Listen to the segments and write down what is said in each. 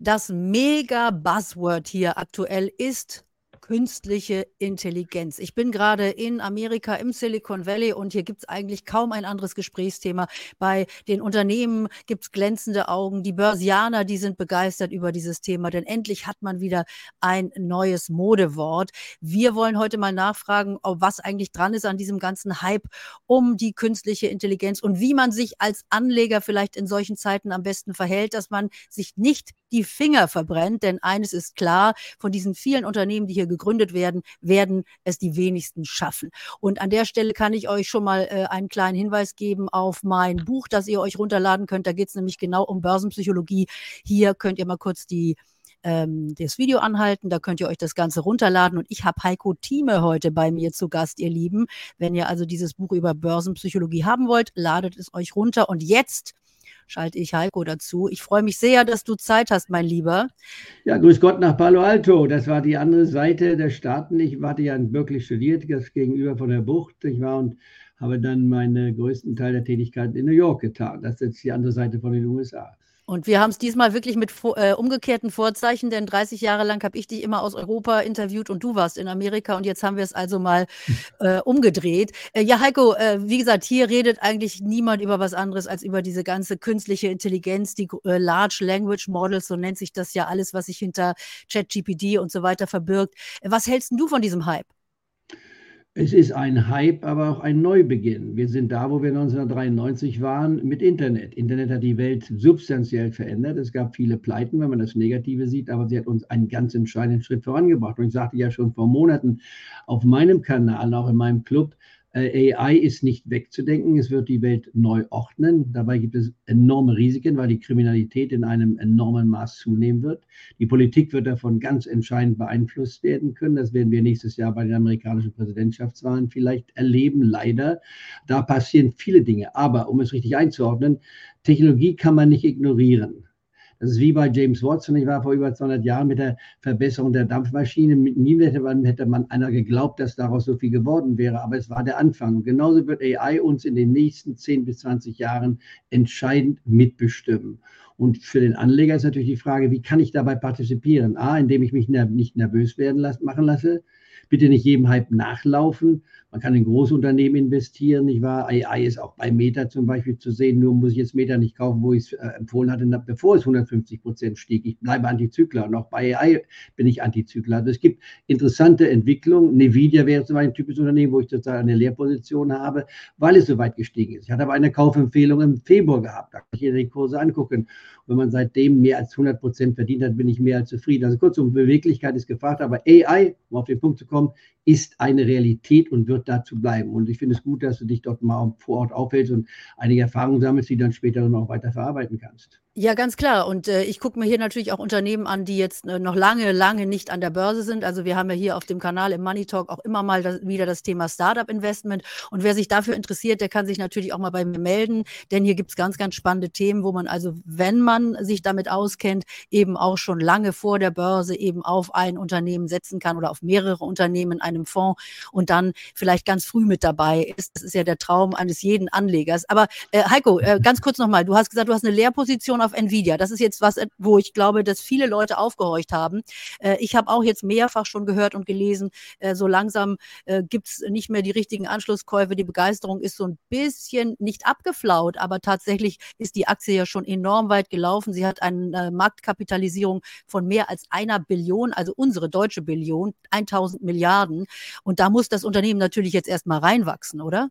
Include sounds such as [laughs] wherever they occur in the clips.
Das Mega-Buzzword hier aktuell ist künstliche Intelligenz. Ich bin gerade in Amerika im Silicon Valley und hier gibt es eigentlich kaum ein anderes Gesprächsthema. Bei den Unternehmen gibt es glänzende Augen. Die Börsianer, die sind begeistert über dieses Thema, denn endlich hat man wieder ein neues Modewort. Wir wollen heute mal nachfragen, was eigentlich dran ist an diesem ganzen Hype um die künstliche Intelligenz und wie man sich als Anleger vielleicht in solchen Zeiten am besten verhält, dass man sich nicht die Finger verbrennt. Denn eines ist klar, von diesen vielen Unternehmen, die hier gegründet werden, werden es die wenigsten schaffen. Und an der Stelle kann ich euch schon mal äh, einen kleinen Hinweis geben auf mein Buch, das ihr euch runterladen könnt. Da geht es nämlich genau um Börsenpsychologie. Hier könnt ihr mal kurz die ähm, das Video anhalten, da könnt ihr euch das Ganze runterladen. Und ich habe Heiko Thieme heute bei mir zu Gast, ihr Lieben. Wenn ihr also dieses Buch über Börsenpsychologie haben wollt, ladet es euch runter. Und jetzt schalte ich Heiko dazu. Ich freue mich sehr, dass du Zeit hast, mein Lieber. Ja, grüß Gott nach Palo Alto. Das war die andere Seite der Staaten. Ich hatte ja Berkeley studiert, das gegenüber von der Bucht. Ich war und habe dann meinen größten Teil der Tätigkeit in New York getan. Das ist jetzt die andere Seite von den USA. Und wir haben es diesmal wirklich mit äh, umgekehrten Vorzeichen, denn 30 Jahre lang habe ich dich immer aus Europa interviewt und du warst in Amerika und jetzt haben wir es also mal [laughs] äh, umgedreht. Äh, ja, Heiko, äh, wie gesagt, hier redet eigentlich niemand über was anderes als über diese ganze künstliche Intelligenz, die äh, Large Language Models, so nennt sich das ja alles, was sich hinter ChatGPT und so weiter verbirgt. Was hältst du von diesem Hype? Es ist ein Hype, aber auch ein Neubeginn. Wir sind da, wo wir 1993 waren, mit Internet. Internet hat die Welt substanziell verändert. Es gab viele Pleiten, wenn man das Negative sieht, aber sie hat uns einen ganz entscheidenden Schritt vorangebracht. Und ich sagte ja schon vor Monaten auf meinem Kanal, auch in meinem Club, AI ist nicht wegzudenken. Es wird die Welt neu ordnen. Dabei gibt es enorme Risiken, weil die Kriminalität in einem enormen Maß zunehmen wird. Die Politik wird davon ganz entscheidend beeinflusst werden können. Das werden wir nächstes Jahr bei den amerikanischen Präsidentschaftswahlen vielleicht erleben, leider. Da passieren viele Dinge. Aber um es richtig einzuordnen, Technologie kann man nicht ignorieren. Das ist wie bei James Watson, ich war vor über 200 Jahren mit der Verbesserung der Dampfmaschine. Nie hätte man, einer geglaubt, dass daraus so viel geworden wäre, aber es war der Anfang. Und genauso wird AI uns in den nächsten 10 bis 20 Jahren entscheidend mitbestimmen. Und für den Anleger ist natürlich die Frage, wie kann ich dabei partizipieren? A, indem ich mich nicht nervös werden lassen, machen lasse, bitte nicht jedem Hype nachlaufen. Man kann in Großunternehmen investieren, nicht wahr? AI ist auch bei Meta zum Beispiel zu sehen, nur muss ich jetzt Meta nicht kaufen, wo ich es äh, empfohlen hatte, bevor es 150 Prozent stieg. Ich bleibe Antizykler und auch bei AI bin ich Antizykler. Also es gibt interessante Entwicklungen. Nvidia wäre zum Beispiel ein typisches Unternehmen, wo ich sozusagen eine Lehrposition habe, weil es so weit gestiegen ist. Ich hatte aber eine Kaufempfehlung im Februar gehabt, da kann ich hier die Kurse angucken. Wenn man seitdem mehr als 100 Prozent verdient hat, bin ich mehr als zufrieden. Also kurzum, Beweglichkeit ist gefragt, aber AI, um auf den Punkt zu kommen, ist eine Realität und wird dazu bleiben. Und ich finde es gut, dass du dich dort mal vor Ort aufhältst und einige Erfahrungen sammelst, die dann später auch weiter verarbeiten kannst. Ja, ganz klar. Und äh, ich gucke mir hier natürlich auch Unternehmen an, die jetzt äh, noch lange, lange nicht an der Börse sind. Also wir haben ja hier auf dem Kanal im Money Talk auch immer mal das, wieder das Thema Startup Investment. Und wer sich dafür interessiert, der kann sich natürlich auch mal bei mir melden, denn hier gibt es ganz, ganz spannende Themen, wo man also, wenn man sich damit auskennt, eben auch schon lange vor der Börse eben auf ein Unternehmen setzen kann oder auf mehrere Unternehmen in einem Fonds und dann vielleicht ganz früh mit dabei ist. Das ist ja der Traum eines jeden Anlegers. Aber äh, Heiko, äh, ganz kurz nochmal, du hast gesagt, du hast eine Lehrposition auf auf Nvidia. Das ist jetzt was, äh, wo ich glaube, dass viele Leute aufgehorcht haben. Äh, ich habe auch jetzt mehrfach schon gehört und gelesen, äh, so langsam gibt es nicht mehr die richtigen Anschlusskäufe. Die Begeisterung ist so ein bisschen nicht abgeflaut, aber tatsächlich ist die Aktie ja schon enorm weit gelaufen. Sie hat eine Marktkapitalisierung von mehr als einer Billion, also unsere deutsche Billion, 1000 Milliarden. Und da muss das Unternehmen natürlich jetzt erstmal reinwachsen, oder?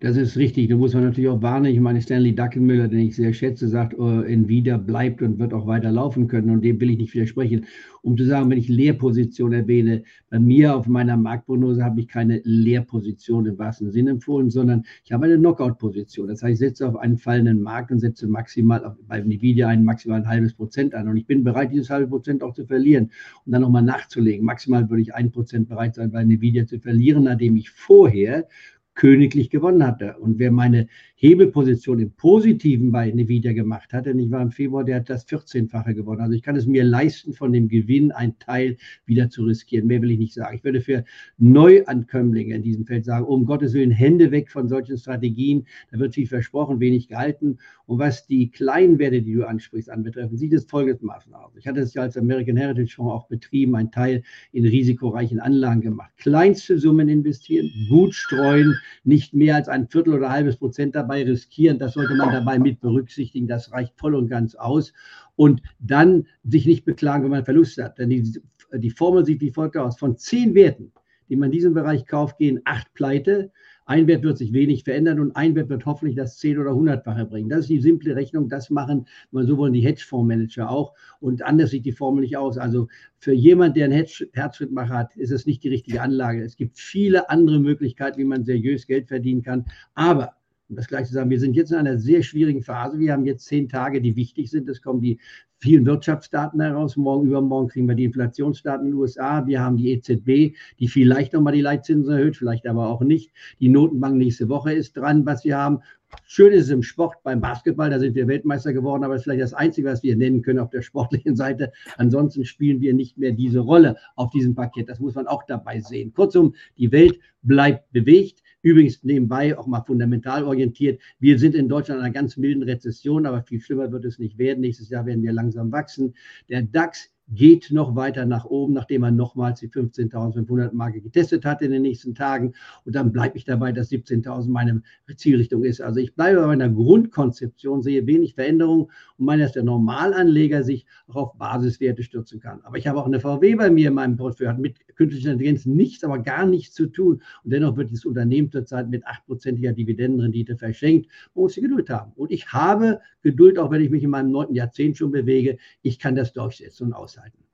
Das ist richtig. Da muss man natürlich auch warnen. Ich meine, Stanley Dackelmüller, den ich sehr schätze, sagt, uh, Nvidia bleibt und wird auch weiter laufen können. Und dem will ich nicht widersprechen. Um zu sagen, wenn ich Leerposition erwähne, bei mir auf meiner Marktprognose habe ich keine Leerposition im wahrsten Sinne empfohlen, sondern ich habe eine Knockout-Position. Das heißt, ich setze auf einen fallenden Markt und setze maximal auf, bei Nvidia ein maximal ein halbes Prozent an. Und ich bin bereit, dieses halbe Prozent auch zu verlieren und dann nochmal nachzulegen. Maximal würde ich ein Prozent bereit sein, bei Nvidia zu verlieren, nachdem ich vorher königlich gewonnen hatte. Und wer meine Hebelposition im Positiven bei Nvidia gemacht hat, denn ich war im Februar, der hat das 14-fache gewonnen. Also ich kann es mir leisten, von dem Gewinn einen Teil wieder zu riskieren. Mehr will ich nicht sagen. Ich würde für Neuankömmlinge in diesem Feld sagen, um Gottes Willen, Hände weg von solchen Strategien. Da wird viel versprochen, wenig gehalten. Und was die kleinen Werte, die du ansprichst, anbetreffen, sieht es folgendermaßen aus. Ich hatte es ja als American Heritage Fonds auch betrieben, einen Teil in risikoreichen Anlagen gemacht. Kleinste Summen investieren, gut streuen, nicht mehr als ein Viertel oder ein halbes Prozent dabei riskieren. Das sollte man dabei mit berücksichtigen. Das reicht voll und ganz aus. Und dann sich nicht beklagen, wenn man Verluste hat. Denn die, die Formel sieht wie folgt aus. Von zehn Werten, die man in diesem Bereich kauft, gehen acht pleite. Ein Wert wird sich wenig verändern und ein Wert wird hoffentlich das 10- oder 100-fache bringen. Das ist die simple Rechnung. Das machen, so wollen die Hedgefondsmanager auch. Und anders sieht die Formel nicht aus. Also für jemand, der einen Herzschrittmacher hat, ist es nicht die richtige Anlage. Es gibt viele andere Möglichkeiten, wie man seriös Geld verdienen kann. Aber um das gleich zu sagen, wir sind jetzt in einer sehr schwierigen Phase. Wir haben jetzt zehn Tage, die wichtig sind. Es kommen die vielen Wirtschaftsdaten heraus. Morgen, übermorgen kriegen wir die Inflationsdaten in den USA. Wir haben die EZB, die vielleicht nochmal die Leitzinsen erhöht, vielleicht aber auch nicht. Die Notenbank nächste Woche ist dran, was wir haben. Schön ist es im Sport, beim Basketball, da sind wir Weltmeister geworden, aber das ist vielleicht das Einzige, was wir nennen können auf der sportlichen Seite. Ansonsten spielen wir nicht mehr diese Rolle auf diesem Parkett. Das muss man auch dabei sehen. Kurzum, die Welt bleibt bewegt. Übrigens nebenbei auch mal fundamental orientiert. Wir sind in Deutschland in einer ganz milden Rezession, aber viel schlimmer wird es nicht werden. Nächstes Jahr werden wir langsam wachsen. Der DAX geht noch weiter nach oben, nachdem er nochmals die 15.500 Marke getestet hat in den nächsten Tagen. Und dann bleibe ich dabei, dass 17.000 meine Zielrichtung ist. Also ich bleibe bei meiner Grundkonzeption, sehe wenig Veränderung und meine, dass der Normalanleger sich auch auf Basiswerte stürzen kann. Aber ich habe auch eine VW bei mir in meinem Portfolio, hat mit künstlicher Intelligenz nichts, aber gar nichts zu tun. Und dennoch wird dieses Unternehmen zurzeit mit 8%iger Dividendenrendite verschenkt. Man muss die Geduld haben. Und ich habe Geduld, auch wenn ich mich in meinem neunten Jahrzehnt schon bewege. Ich kann das durchsetzen und aus aushalten.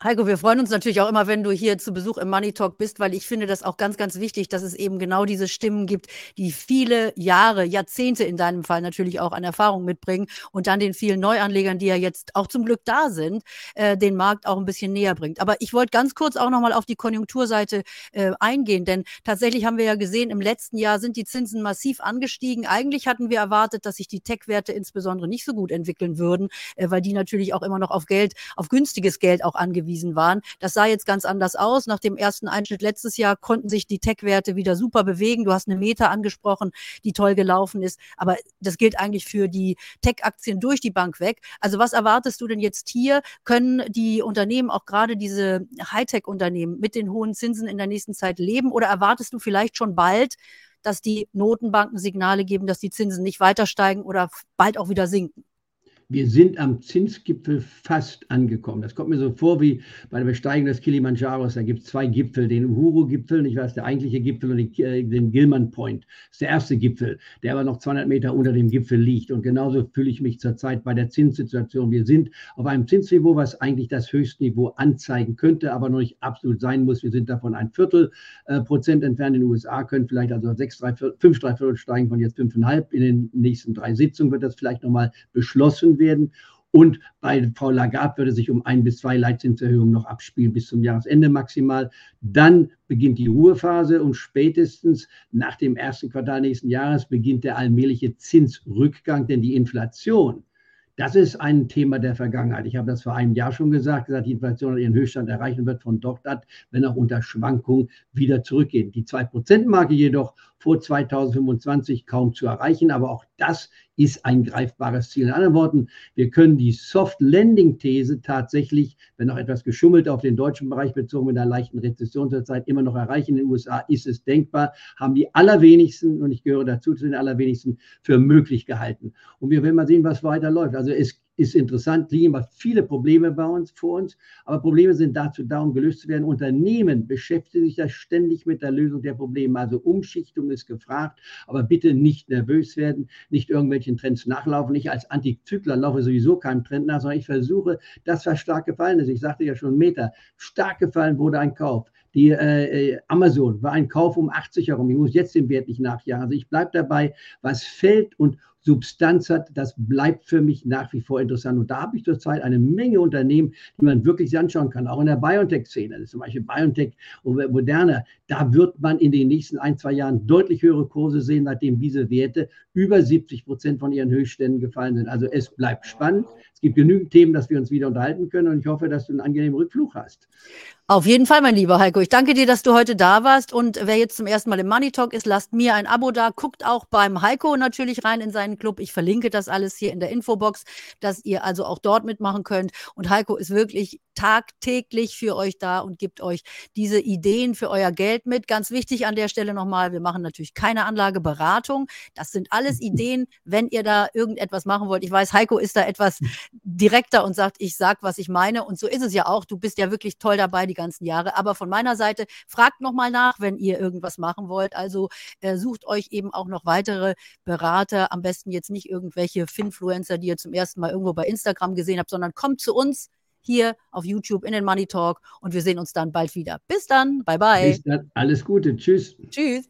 Heiko, wir freuen uns natürlich auch immer, wenn du hier zu Besuch im Money Talk bist, weil ich finde das auch ganz, ganz wichtig, dass es eben genau diese Stimmen gibt, die viele Jahre, Jahrzehnte in deinem Fall natürlich auch an Erfahrung mitbringen und dann den vielen Neuanlegern, die ja jetzt auch zum Glück da sind, äh, den Markt auch ein bisschen näher bringt. Aber ich wollte ganz kurz auch nochmal auf die Konjunkturseite äh, eingehen, denn tatsächlich haben wir ja gesehen, im letzten Jahr sind die Zinsen massiv angestiegen. Eigentlich hatten wir erwartet, dass sich die Tech-Werte insbesondere nicht so gut entwickeln würden, äh, weil die natürlich auch immer noch auf Geld, auf günstiges Geld auch angewiesen angewiesen waren. Das sah jetzt ganz anders aus. Nach dem ersten Einschnitt letztes Jahr konnten sich die Tech-Werte wieder super bewegen. Du hast eine Meta angesprochen, die toll gelaufen ist. Aber das gilt eigentlich für die Tech-Aktien durch die Bank weg. Also was erwartest du denn jetzt hier? Können die Unternehmen, auch gerade diese Hightech-Unternehmen, mit den hohen Zinsen in der nächsten Zeit leben? Oder erwartest du vielleicht schon bald, dass die Notenbanken Signale geben, dass die Zinsen nicht weiter steigen oder bald auch wieder sinken? Wir sind am Zinsgipfel fast angekommen. Das kommt mir so vor wie bei der Besteigung des Kilimanjaros. Da gibt es zwei Gipfel, den Uhuru-Gipfel, ich weiß, der eigentliche Gipfel und den Gilman Point. Das ist der erste Gipfel, der aber noch 200 Meter unter dem Gipfel liegt. Und genauso fühle ich mich zurzeit bei der Zinssituation. Wir sind auf einem Zinsniveau, was eigentlich das Höchstniveau anzeigen könnte, aber noch nicht absolut sein muss. Wir sind davon ein Viertel äh, Prozent entfernt. In den USA können vielleicht also 6, 3, 5, 3 Viertel steigen von jetzt 5,5. In den nächsten drei Sitzungen wird das vielleicht nochmal beschlossen werden. Und bei Frau Lagarde würde sich um ein bis zwei Leitzinserhöhungen noch abspielen bis zum Jahresende maximal. Dann beginnt die Ruhephase und spätestens nach dem ersten Quartal nächsten Jahres beginnt der allmähliche Zinsrückgang, denn die Inflation das ist ein Thema der Vergangenheit. Ich habe das vor einem Jahr schon gesagt, gesagt, die Inflation hat ihren Höchststand erreichen wird von dort an, wenn auch unter Schwankungen wieder zurückgehen. Die 2%-Marke jedoch vor 2025 kaum zu erreichen, aber auch das ist ein greifbares Ziel. In anderen Worten, wir können die Soft-Landing-These tatsächlich, wenn auch etwas geschummelt auf den deutschen Bereich bezogen mit einer leichten Rezession zurzeit, immer noch erreichen. In den USA ist es denkbar, haben die allerwenigsten, und ich gehöre dazu zu den allerwenigsten, für möglich gehalten. Und wir werden mal sehen, was weiterläuft. Also es ist interessant, liegen aber viele Probleme bei uns vor uns. Aber Probleme sind dazu da, um gelöst zu werden. Unternehmen beschäftigen sich da ständig mit der Lösung der Probleme. Also Umschichtung ist gefragt, aber bitte nicht nervös werden, nicht irgendwelchen Trends nachlaufen. Ich als Antizykler laufe sowieso keinem Trend nach, sondern ich versuche, das, was stark gefallen ist. Ich sagte ja schon, Meter, stark gefallen wurde ein Kauf. Die äh, äh Amazon war ein Kauf um 80 herum. Ich muss jetzt den Wert nicht nachjagen. Also ich bleibe dabei, was fällt und Substanz hat, das bleibt für mich nach wie vor interessant. Und da habe ich zurzeit eine Menge Unternehmen, die man wirklich anschauen kann, auch in der BioNTech-Szene, zum Beispiel BioNTech oder Moderna. Da wird man in den nächsten ein, zwei Jahren deutlich höhere Kurse sehen, nachdem diese Werte über 70 Prozent von ihren Höchstständen gefallen sind. Also es bleibt spannend. Es gibt genügend Themen, dass wir uns wieder unterhalten können und ich hoffe, dass du einen angenehmen Rückflug hast. Auf jeden Fall, mein lieber Heiko. Ich danke dir, dass du heute da warst. Und wer jetzt zum ersten Mal im Money Talk ist, lasst mir ein Abo da. Guckt auch beim Heiko natürlich rein in seinen Club. Ich verlinke das alles hier in der Infobox, dass ihr also auch dort mitmachen könnt. Und Heiko ist wirklich tagtäglich für euch da und gibt euch diese Ideen für euer Geld mit. Ganz wichtig an der Stelle nochmal, wir machen natürlich keine Anlageberatung. Das sind alles Ideen, wenn ihr da irgendetwas machen wollt. Ich weiß, Heiko ist da etwas direkter und sagt, ich sag, was ich meine. Und so ist es ja auch. Du bist ja wirklich toll dabei die ganzen Jahre. Aber von meiner Seite, fragt nochmal nach, wenn ihr irgendwas machen wollt. Also äh, sucht euch eben auch noch weitere Berater. Am besten jetzt nicht irgendwelche Finfluencer, die ihr zum ersten Mal irgendwo bei Instagram gesehen habt, sondern kommt zu uns hier auf YouTube in den Money Talk und wir sehen uns dann bald wieder. Bis dann. Bye bye. Bis dann. Alles Gute. Tschüss. Tschüss.